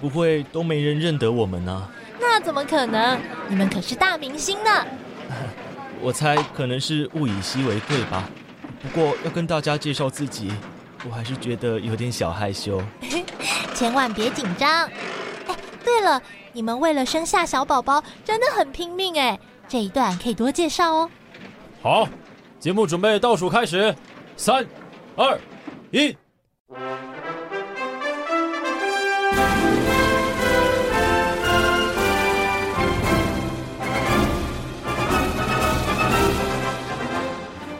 不会都没人认得我们呢？那怎么可能？你们可是大明星呢！我猜可能是物以稀为贵吧。不过要跟大家介绍自己，我还是觉得有点小害羞。千万别紧张。哎，对了，你们为了生下小宝宝真的很拼命哎。这一段可以多介绍哦。好，节目准备倒数开始，三、二、一。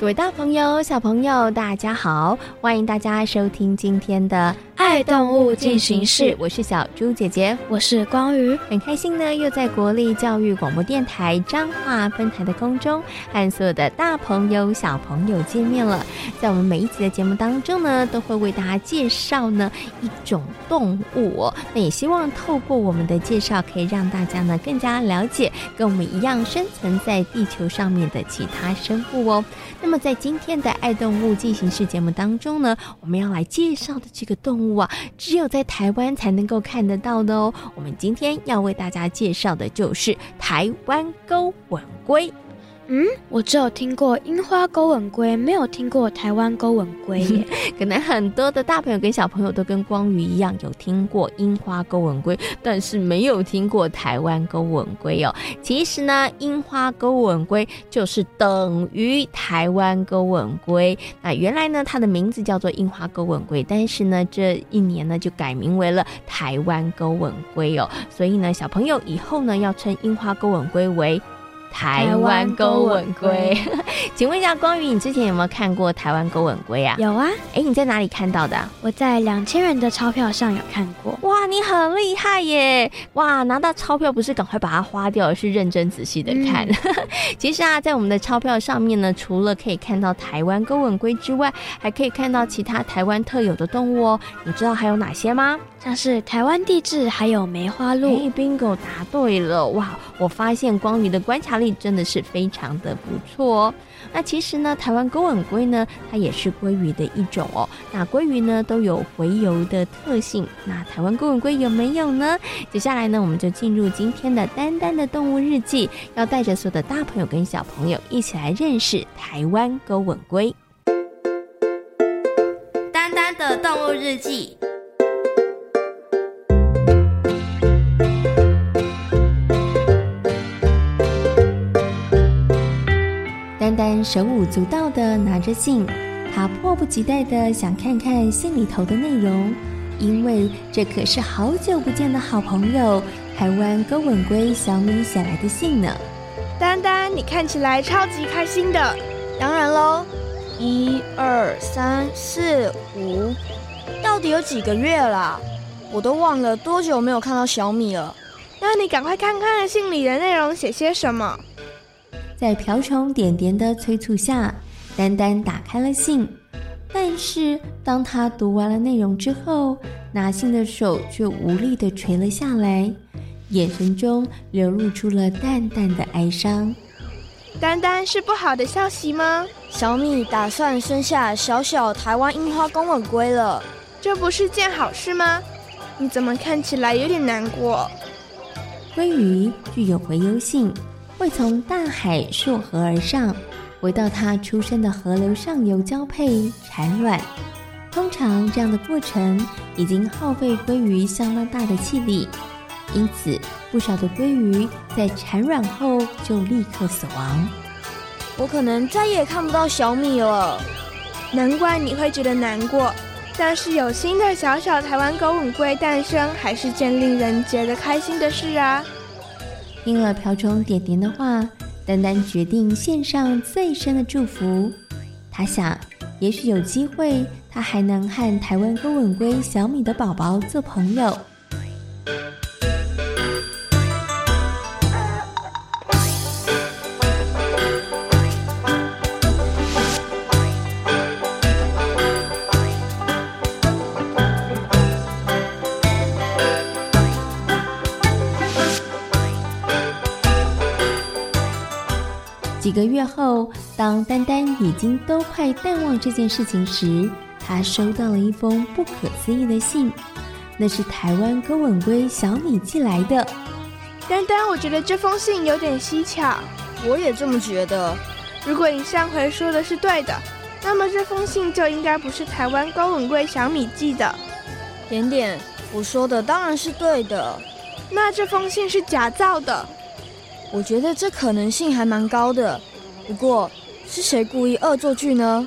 各位大朋友、小朋友，大家好！欢迎大家收听今天的《爱动物进行式》，我是小猪姐姐，我是光宇，很开心呢，又在国立教育广播电台彰化分台的空中，和所有的大朋友、小朋友见面了。在我们每一集的节目当中呢，都会为大家介绍呢一种动物哦。那也希望透过我们的介绍，可以让大家呢更加了解跟我们一样生存在地球上面的其他生物哦。那么在今天的《爱动物进行式》节目当中呢，我们要来介绍的这个动物啊，只有在台湾才能够看得到的哦。我们今天要为大家介绍的就是台湾沟吻龟。嗯，我只有听过樱花勾吻龟，没有听过台湾勾吻龟耶。可能很多的大朋友跟小朋友都跟光宇一样，有听过樱花勾吻龟，但是没有听过台湾勾吻龟哦。其实呢，樱花勾吻龟就是等于台湾勾吻龟。那原来呢，它的名字叫做樱花勾吻龟，但是呢，这一年呢就改名为了台湾勾吻龟哦。所以呢，小朋友以后呢要称樱花勾吻龟为。台湾勾吻龟，请问一下光宇，你之前有没有看过台湾勾吻龟啊？有啊，哎，你在哪里看到的？我在两千元的钞票上有看过。哇，你很厉害耶！哇，拿到钞票不是赶快把它花掉，而是认真仔细的看。嗯、其实啊，在我们的钞票上面呢，除了可以看到台湾勾吻龟之外，还可以看到其他台湾特有的动物哦。你知道还有哪些吗？像是台湾地质，还有梅花鹿。哎，bingo，答对了！哇，我发现光宇的观察力真的是非常的不错哦。那其实呢，台湾沟吻龟呢，它也是鲑鱼的一种哦。那鲑鱼呢都有洄游的特性，那台湾沟吻龟有没有呢？接下来呢，我们就进入今天的丹丹的动物日记，要带着所有的大朋友跟小朋友一起来认识台湾沟吻龟。丹丹的动物日记。手舞足蹈地拿着信，他迫不及待地想看看信里头的内容，因为这可是好久不见的好朋友台湾沟吻龟小米写来的信呢。丹丹，你看起来超级开心的。当然喽，一二三四五，到底有几个月啦？我都忘了多久没有看到小米了。那你赶快看看信里的内容写些什么。在瓢虫点点的催促下，丹丹打开了信。但是当他读完了内容之后，拿信的手却无力地垂了下来，眼神中流露出了淡淡的哀伤。丹丹，是不好的消息吗？小米打算生下小小台湾樱花公吻龟了，这不是件好事吗？你怎么看起来有点难过？鲑鱼具有回游性。会从大海溯河而上，回到它出生的河流上游交配产卵。通常这样的过程已经耗费鲑鱼相当大的气力，因此不少的鲑鱼在产卵后就立刻死亡。我可能再也看不到小米了，难怪你会觉得难过。但是有新的小小台湾狗吻龟诞生，还是件令人觉得开心的事啊！听了瓢虫点点的话，丹丹决定献上最深的祝福。他想，也许有机会，他还能和台湾歌吻龟小米的宝宝做朋友。个月后，当丹丹已经都快淡忘这件事情时，他收到了一封不可思议的信，那是台湾沟吻龟小米寄来的。丹丹，我觉得这封信有点蹊跷。我也这么觉得。如果你上回说的是对的，那么这封信就应该不是台湾高吻龟小米寄的。点点，我说的当然是对的。那这封信是假造的。我觉得这可能性还蛮高的，不过是谁故意恶作剧呢？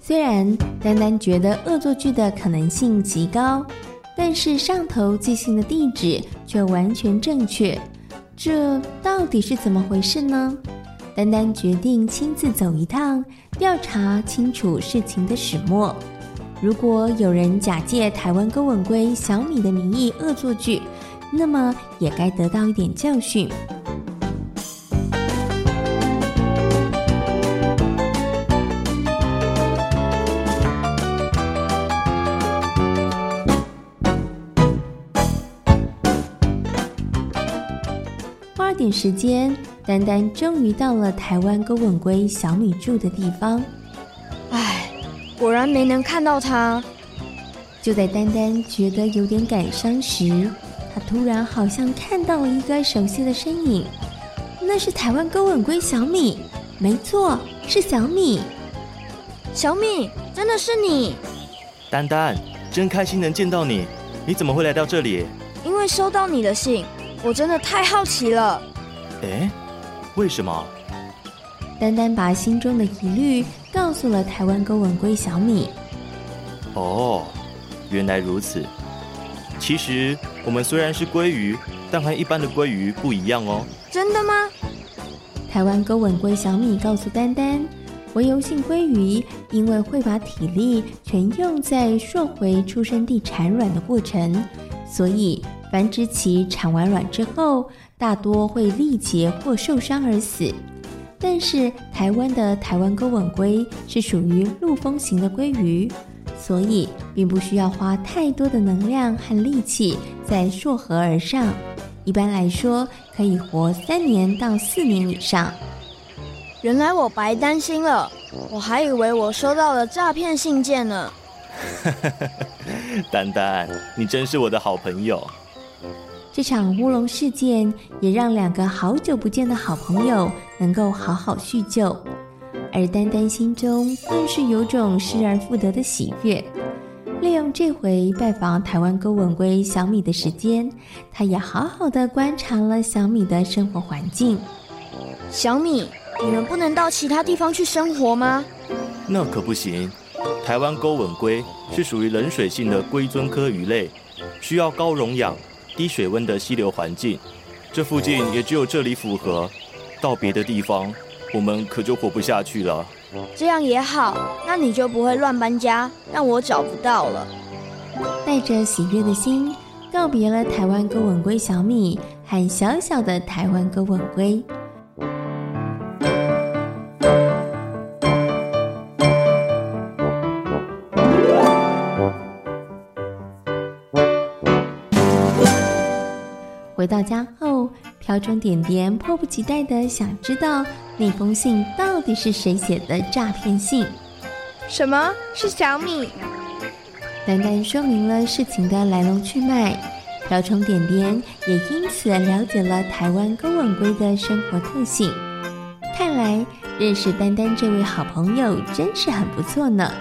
虽然丹丹觉得恶作剧的可能性极高，但是上头寄信的地址却完全正确，这到底是怎么回事呢？丹丹决定亲自走一趟，调查清楚事情的始末。如果有人假借台湾歌吻龟小米的名义恶作剧，那么也该得到一点教训。花点时间。丹丹终于到了台湾勾吻龟小米住的地方。唉，果然没能看到他。就在丹丹觉得有点感伤时，他突然好像看到了一个熟悉的身影。那是台湾勾吻龟小米，没错，是小米。小米，真的是你！丹丹，真开心能见到你。你怎么会来到这里？因为收到你的信，我真的太好奇了。诶。为什么？丹丹把心中的疑虑告诉了台湾沟吻龟小米。哦，原来如此。其实我们虽然是鲑鱼，但和一般的鲑鱼不一样哦。真的吗？台湾沟吻龟小米告诉丹丹，洄游性鲑鱼因为会把体力全用在溯回出生地产卵的过程，所以繁殖期产完卵之后，大多会力竭或受伤而死，但是台湾的台湾钩吻龟是属于陆风型的鲑鱼，所以并不需要花太多的能量和力气在溯河而上。一般来说，可以活三年到四年以上。原来我白担心了，我还以为我收到了诈骗信件呢。丹丹，你真是我的好朋友。这场乌龙事件也让两个好久不见的好朋友能够好好叙旧，而丹丹心中更是有种失而复得的喜悦。利用这回拜访台湾沟吻龟小米的时间，他也好好的观察了小米的生活环境。小米，你们不能到其他地方去生活吗？那可不行，台湾沟吻龟是属于冷水性的龟尊科鱼类，需要高溶氧。低水温的溪流环境，这附近也只有这里符合。到别的地方，我们可就活不下去了。这样也好，那你就不会乱搬家，让我找不到了。带着喜悦的心，告别了台湾哥吻龟小米和小小的台湾哥吻龟。回到家后，瓢虫点点迫不及待的想知道那封信到底是谁写的诈骗信。什么是小米？丹丹说明了事情的来龙去脉，瓢虫点点也因此了解了台湾公吻龟的生活特性。看来认识丹丹这位好朋友真是很不错呢。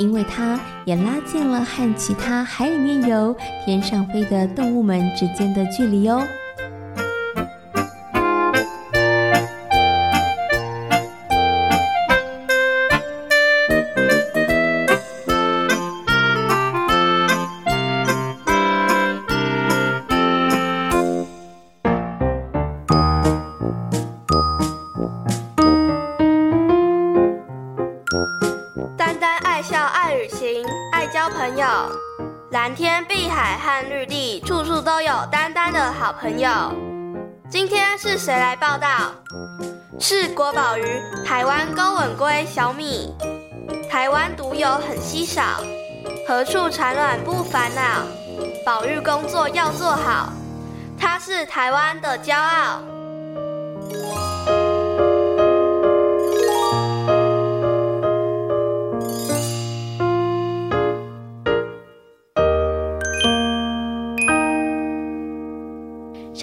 因为它也拉近了和其他海里面游、天上飞的动物们之间的距离哦。朋友。今天是谁来报道？是国宝鱼台湾勾吻龟小米。台湾独有很稀少，何处产卵不烦恼？保育工作要做好，它是台湾的骄傲。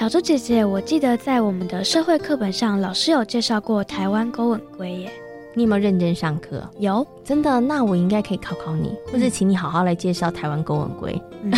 小猪姐姐，我记得在我们的社会课本上，老师有介绍过台湾勾吻龟耶。你有没有认真上课？有，真的？那我应该可以考考你，或者请你好好来介绍台湾勾吻龟。嗯、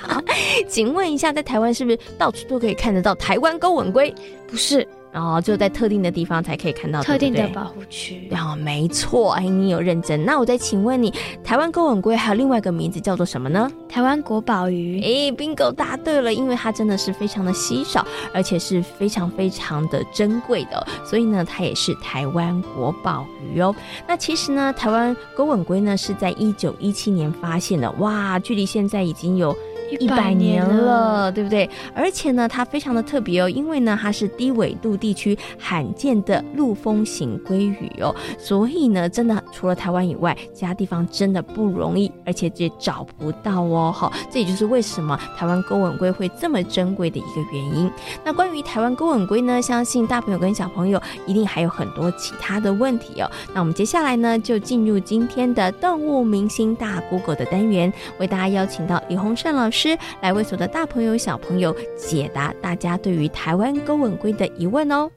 好，请问一下，在台湾是不是到处都可以看得到台湾勾吻龟？不是。然后就在特定的地方才可以看到特定的保护区。然后没错，哎，你有认真。那我再请问你，台湾勾吻龟还有另外一个名字叫做什么呢？台湾国宝鱼。哎，bingo，答对了，因为它真的是非常的稀少，而且是非常非常的珍贵的，所以呢，它也是台湾国宝鱼哦。那其实呢，台湾勾吻龟呢是在一九一七年发现的，哇，距离现在已经有。一百年了，对不对？而且呢，它非常的特别哦，因为呢，它是低纬度地区罕见的陆风型鲑鱼哦，所以呢，真的除了台湾以外，其他地方真的不容易，而且也找不到哦。好，这也就是为什么台湾勾吻龟会这么珍贵的一个原因。那关于台湾勾吻龟呢，相信大朋友跟小朋友一定还有很多其他的问题哦。那我们接下来呢，就进入今天的动物明星大 Google 的单元，为大家邀请到李洪胜老师。师来为所有的大朋友、小朋友解答大家对于台湾勾吻龟的疑问哦。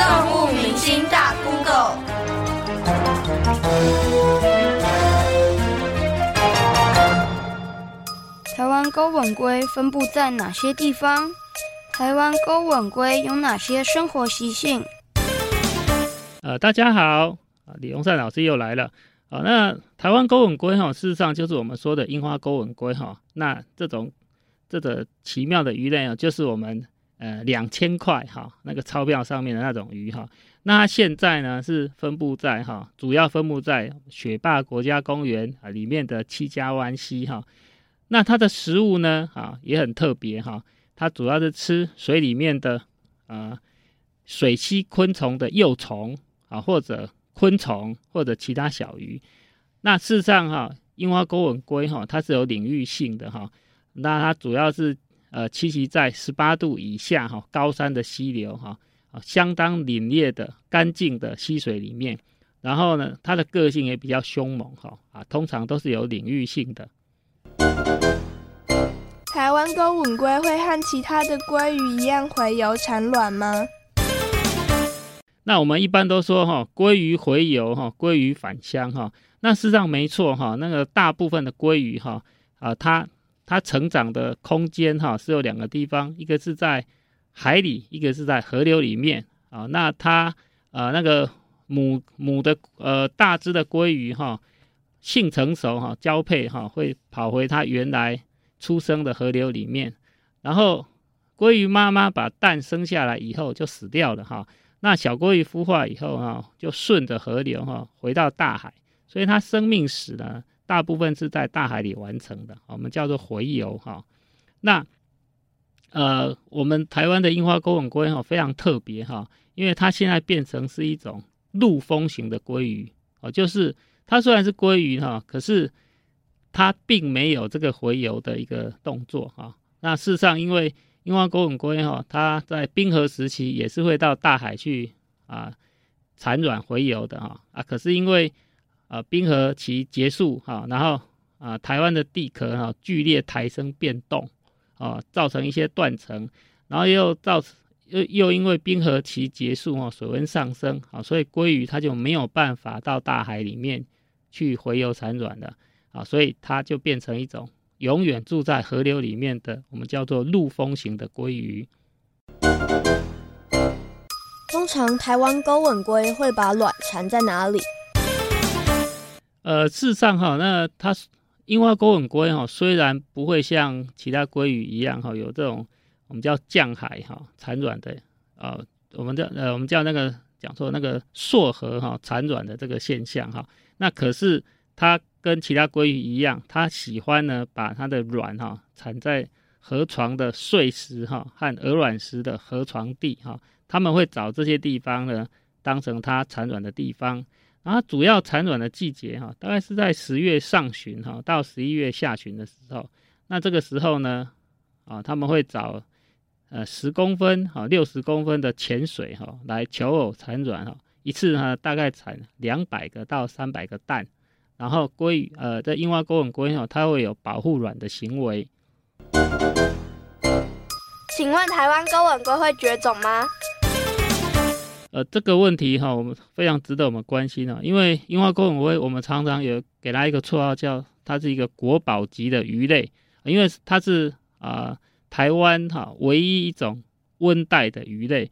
动物明星大 Google，台湾勾吻龟分布在哪些地方？台湾勾吻龟有哪些生活习性？呃，大家好，李洪善老师又来了。好，那台湾勾吻龟哈，事实上就是我们说的樱花勾吻龟哈。那这种这个奇妙的鱼类啊，就是我们呃两千块哈那个钞票上面的那种鱼哈。那它现在呢是分布在哈，主要分布在雪霸国家公园啊里面的七家湾溪哈。那它的食物呢啊也很特别哈，它主要是吃水里面的啊水栖昆虫的幼虫啊或者。昆虫或者其他小鱼，那事实上哈，樱花勾吻龟哈，它是有领域性的哈。那它主要是呃栖息在十八度以下哈高山的溪流哈啊，相当凛冽的干净的溪水里面。然后呢，它的个性也比较凶猛哈啊，通常都是有领域性的。台湾勾吻龟会和其他的龟鱼一样洄游产卵吗？那我们一般都说哈，鲑鱼洄游哈，鲑鱼返乡哈。那事实上没错哈，那个大部分的鲑鱼哈啊，它它成长的空间哈是有两个地方，一个是在海里，一个是在河流里面啊。那它呃那个母母的呃大只的鲑鱼哈，性成熟哈，交配哈会跑回它原来出生的河流里面，然后鲑鱼妈妈把蛋生下来以后就死掉了哈。那小鲑鱼孵化以后哈，就顺着河流哈回到大海，所以它生命史呢，大部分是在大海里完成的，我们叫做洄游哈。那呃，我们台湾的樱花勾吻鲑哈非常特别哈，因为它现在变成是一种陆风型的鲑鱼哦，就是它虽然是鲑鱼哈，可是它并没有这个洄游的一个动作哈。那事实上因为樱花勾吻龟哈，它在冰河时期也是会到大海去啊产卵洄游的哈啊，可是因为啊冰河期结束哈，然后啊台湾的地壳哈剧烈抬升变动啊，造成一些断层，然后又造又又因为冰河期结束哈，水温上升啊，所以鲑鱼它就没有办法到大海里面去洄游产卵的啊，所以它就变成一种。永远住在河流里面的，我们叫做陆风型的鲑鱼。通常台湾勾吻鲑会把卵产在哪里？呃，事实上哈，那它樱花勾吻鲑哈，虽然不会像其他鲑鱼一样哈，有这种我们叫降海哈产卵的啊、呃，我们叫呃我们叫那个讲错那个溯河哈产卵的这个现象哈，那可是。它跟其他鲑鱼一样，它喜欢呢把它的卵哈产在河床的碎石哈和鹅卵石的河床地哈，他们会找这些地方呢当成它产卵的地方。然后主要产卵的季节哈，大概是在十月上旬哈到十一月下旬的时候。那这个时候呢，啊他们会找呃十公分哈六十公分的浅水哈来求偶产卵哈，一次呢大概产两百个到三百个蛋。然后鲑鱼呃在樱花钩吻鲑哈，它会有保护卵的行为。请问台湾钩吻鲑会绝种吗？呃，这个问题哈，我们非常值得我们关心啊，因为樱花钩吻鲑，我们常常有给它一个绰号，叫它是一个国宝级的鱼类，因为它是啊、呃、台湾哈唯一一种温带的鱼类。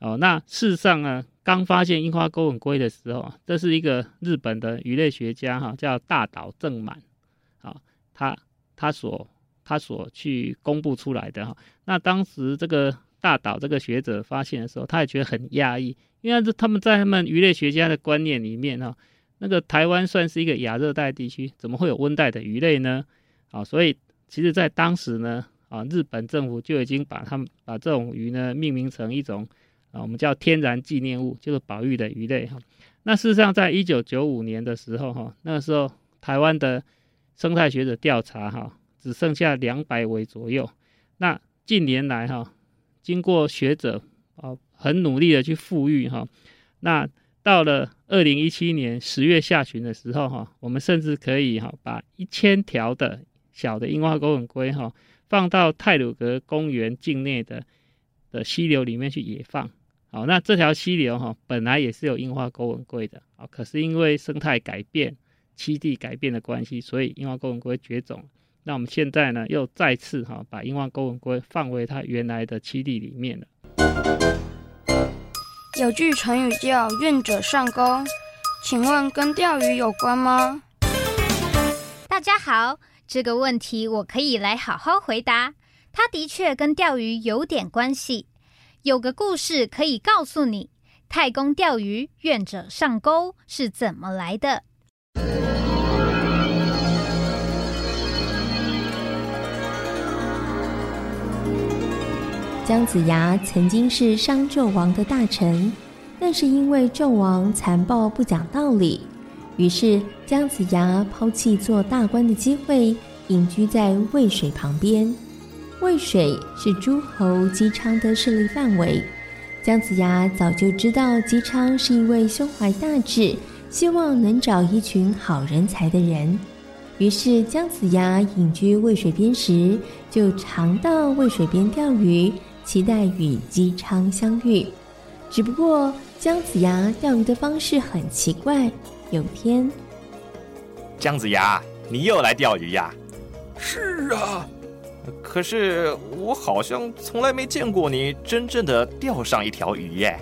哦，那事实上呢，刚发现樱花钩吻鲑的时候，这是一个日本的鱼类学家哈，叫大岛正满，啊，他他所他所去公布出来的哈，那当时这个。大岛这个学者发现的时候，他也觉得很讶异，因为这他们在他们鱼类学家的观念里面哈，那个台湾算是一个亚热带地区，怎么会有温带的鱼类呢？啊，所以其实，在当时呢，啊，日本政府就已经把他们把这种鱼呢命名成一种啊，我们叫天然纪念物，就是保育的鱼类哈。那事实上，在一九九五年的时候哈，那个时候台湾的生态学者调查哈，只剩下两百尾左右。那近年来哈。经过学者啊很努力的去复育哈，那到了二零一七年十月下旬的时候哈，我们甚至可以哈把一千条的小的樱花钩吻鲑哈放到泰鲁阁公园境内的的溪流里面去野放。好，那这条溪流哈本来也是有樱花钩吻鲑的啊，可是因为生态改变、栖地改变的关系，所以樱花钩吻鲑绝种。那我们现在呢，又再次哈把樱花钩吻鲑放回它原来的栖地里面了。有句成语叫“愿者上钩”，请问跟钓鱼有关吗？大家好，这个问题我可以来好好回答。它的确跟钓鱼有点关系。有个故事可以告诉你，太公钓鱼，愿者上钩是怎么来的。姜子牙曾经是商纣王的大臣，但是因为纣王残暴不讲道理，于是姜子牙抛弃做大官的机会，隐居在渭水旁边。渭水是诸侯姬昌的势力范围。姜子牙早就知道姬昌是一位胸怀大志、希望能找一群好人才的人，于是姜子牙隐居渭水边时，就常到渭水边钓鱼。期待与姬昌相遇，只不过姜子牙钓鱼的方式很奇怪。有天，姜子牙，你又来钓鱼呀？是啊，可是我好像从来没见过你真正的钓上一条鱼耶。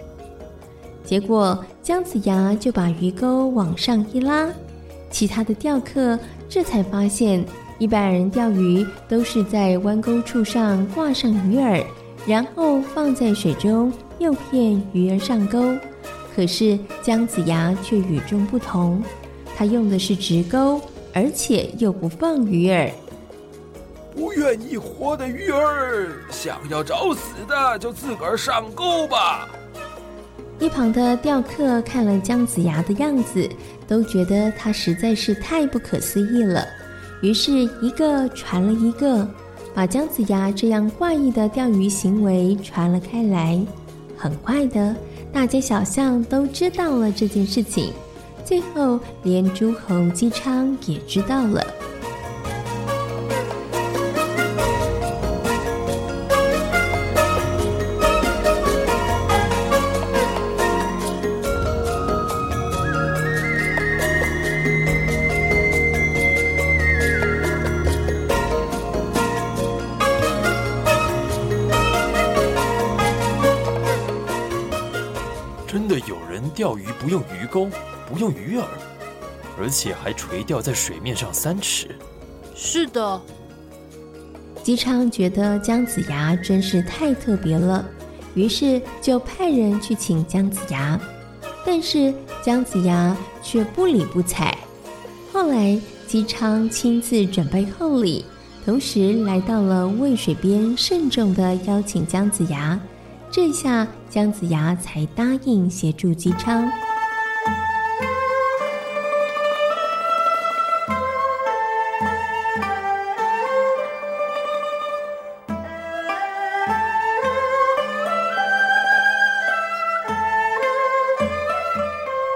结果姜子牙就把鱼钩往上一拉，其他的钓客这才发现，一般人钓鱼都是在弯钩处上挂上鱼饵。然后放在水中诱骗鱼儿上钩，可是姜子牙却与众不同，他用的是直钩，而且又不放鱼饵。不愿意活的鱼儿，想要找死的就自个儿上钩吧。一旁的钓客看了姜子牙的样子，都觉得他实在是太不可思议了，于是一个传了一个。把姜子牙这样怪异的钓鱼行为传了开来，很快的，大街小巷都知道了这件事情，最后连诸侯姬昌也知道了。钓鱼不用鱼钩，不用鱼饵，而且还垂钓在水面上三尺。是的，姬昌觉得姜子牙真是太特别了，于是就派人去请姜子牙，但是姜子牙却不理不睬。后后来，姬昌亲自准备厚礼，同时来到了渭水边，慎重的邀请姜子牙。这下姜子牙才答应协助姬昌。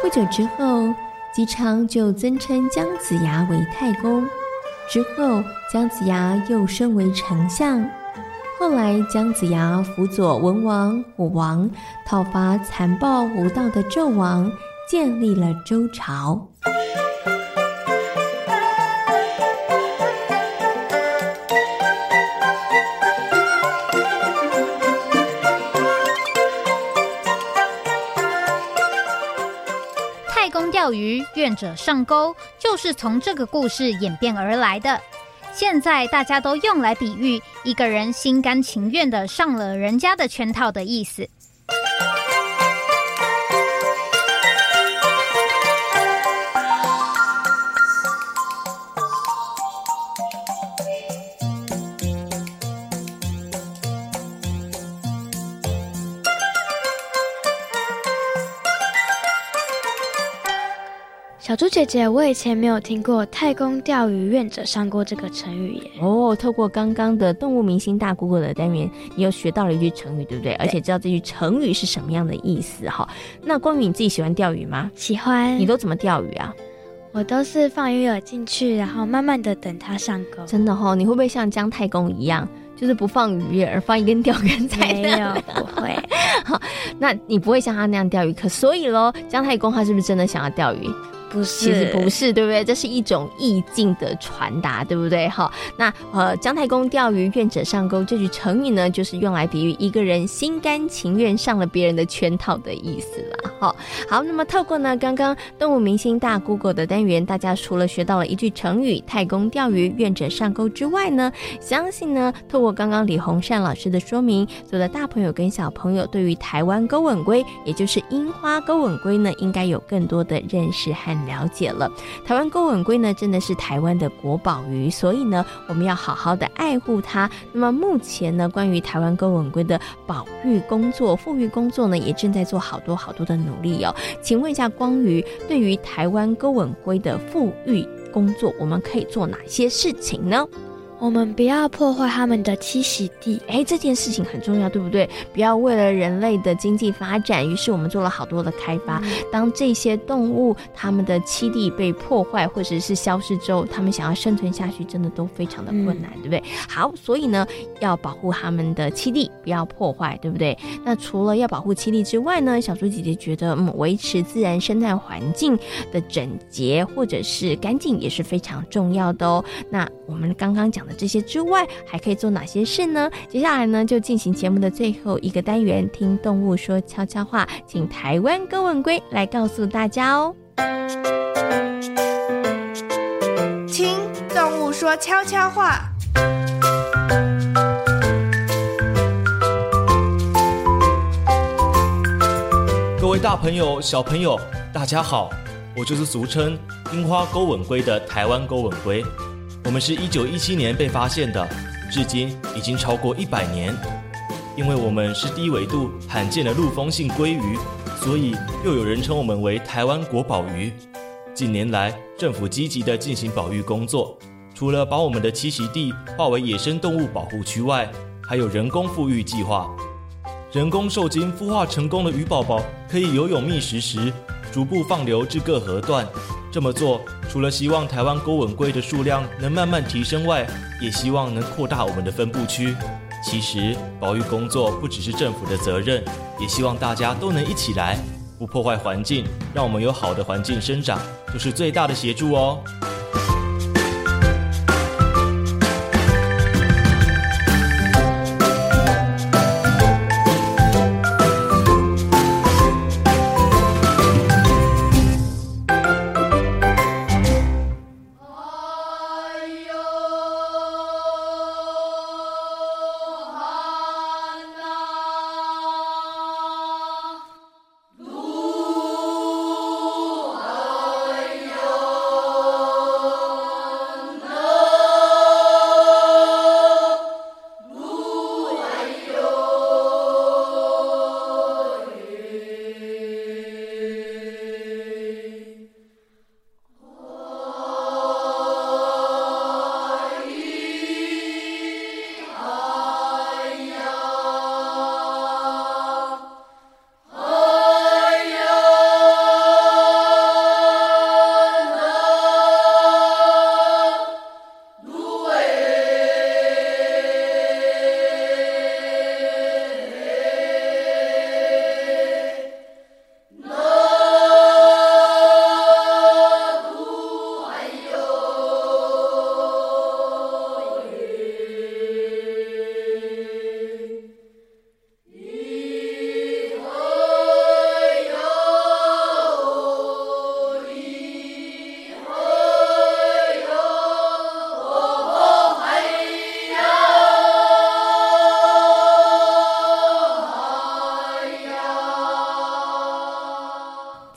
不久之后，姬昌就尊称姜子牙为太公。之后，姜子牙又升为丞相。后来，姜子牙辅佐文王、武王讨伐残暴无道的纣王，建立了周朝。太公钓鱼，愿者上钩，就是从这个故事演变而来的。现在大家都用来比喻一个人心甘情愿的上了人家的圈套的意思。小猪姐姐，我以前没有听过“太公钓鱼，愿者上钩”这个成语耶。哦，透过刚刚的动物明星大 Google 的单元，你又学到了一句成语，对不对？对，而且知道这句成语是什么样的意思哈。那光宇，你自己喜欢钓鱼吗？喜欢。你都怎么钓鱼啊？我都是放鱼饵进去，然后慢慢的等它上钩。真的哈、哦？你会不会像姜太公一样，就是不放鱼饵，放一根钓竿在？没有，不会。好，那你不会像他那样钓鱼，可所以喽，姜太公他是不是真的想要钓鱼？不是，其实不是，对不对？这是一种意境的传达，对不对？哈，那呃，姜太公钓鱼，愿者上钩这句成语呢，就是用来比喻一个人心甘情愿上了别人的圈套的意思了。好，好，那么透过呢刚刚动物明星大 Google 的单元，大家除了学到了一句成语“太公钓鱼，愿者上钩”之外呢，相信呢透过刚刚李洪善老师的说明，所有的大朋友跟小朋友对于台湾钩吻龟，也就是樱花钩吻龟呢，应该有更多的认识和。了解了，台湾勾吻龟呢，真的是台湾的国宝鱼，所以呢，我们要好好的爱护它。那么目前呢，关于台湾勾吻龟的保育工作、复育工作呢，也正在做好多好多的努力哦。请问一下光鱼，对于台湾勾吻龟的复育工作，我们可以做哪些事情呢？我们不要破坏他们的栖息地，哎，这件事情很重要，对不对？不要为了人类的经济发展，于是我们做了好多的开发。嗯、当这些动物它们的栖地被破坏或者是消失之后，它们想要生存下去，真的都非常的困难，嗯、对不对？好，所以呢，要保护它们的栖地，不要破坏，对不对？那除了要保护栖地之外呢，小猪姐姐觉得，嗯，维持自然生态环境的整洁或者是干净也是非常重要的哦。那我们刚刚讲的。这些之外，还可以做哪些事呢？接下来呢，就进行节目的最后一个单元，听动物说悄悄话，请台湾沟吻龟来告诉大家哦。听动物说悄悄话，各位大朋友、小朋友，大家好，我就是俗称樱花勾吻龟的台湾勾吻龟。我们是一九一七年被发现的，至今已经超过一百年。因为我们是低纬度罕见的陆封性鲑鱼，所以又有人称我们为台湾国宝鱼。近年来，政府积极地进行保育工作，除了把我们的栖息地划为野生动物保护区外，还有人工复育计划。人工受精孵化成功的鱼宝宝可以游泳觅食时，逐步放流至各河段。这么做，除了希望台湾钩吻龟的数量能慢慢提升外，也希望能扩大我们的分布区。其实，保育工作不只是政府的责任，也希望大家都能一起来，不破坏环境，让我们有好的环境生长，就是最大的协助哦。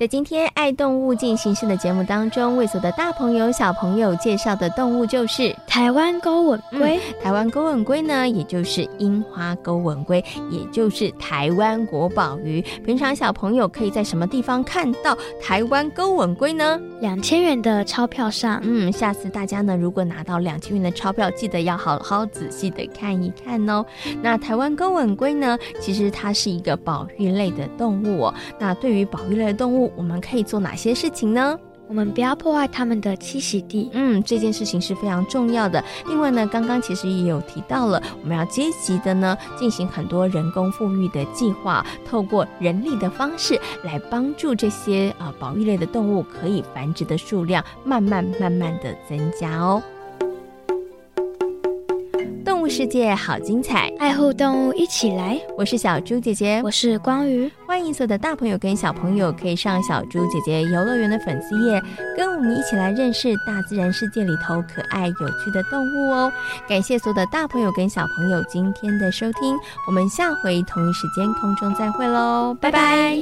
在今天爱动物进行式的节目当中，为所的大朋友小朋友介绍的动物就是台湾勾吻龟。台湾勾吻龟呢，也就是樱花勾吻龟，也就是台湾国宝鱼。平常小朋友可以在什么地方看到台湾勾吻龟呢？两千元的钞票上。嗯，下次大家呢，如果拿到两千元的钞票，记得要好好仔细的看一看哦。那台湾勾吻龟呢，其实它是一个保育类的动物哦。那对于保育类的动物，我们可以做哪些事情呢？我们不要破坏他们的栖息地。嗯，这件事情是非常重要的。另外呢，刚刚其实也有提到了，我们要积极的呢进行很多人工复育的计划，透过人力的方式来帮助这些啊、呃、保育类的动物可以繁殖的数量慢慢慢慢的增加哦。动物世界好精彩，爱护动物一起来。我是小猪姐姐，我是光鱼。欢迎所有的大朋友跟小朋友可以上小猪姐姐游乐园的粉丝页，跟我们一起来认识大自然世界里头可爱有趣的动物哦。感谢所有的大朋友跟小朋友今天的收听，我们下回同一时间空中再会喽，拜拜。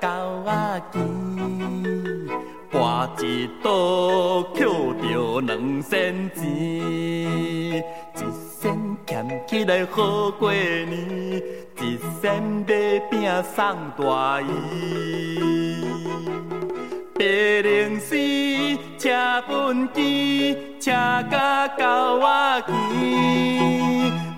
狗仔鸡，搬一刀捡着两仙钱，一仙捡起来好过年，一仙买饼送大姨。白灵寺，车本机，车甲狗仔鸡。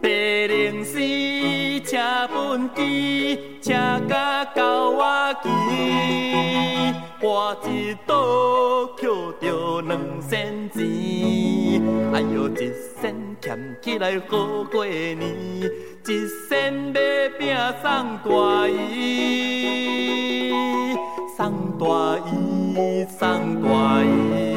白龙寺车本机，车甲到我机，我一刀捡着两仙钱，哎呦，一仙俭起来好过年，一仙要饼送大姨，送大姨，送大姨。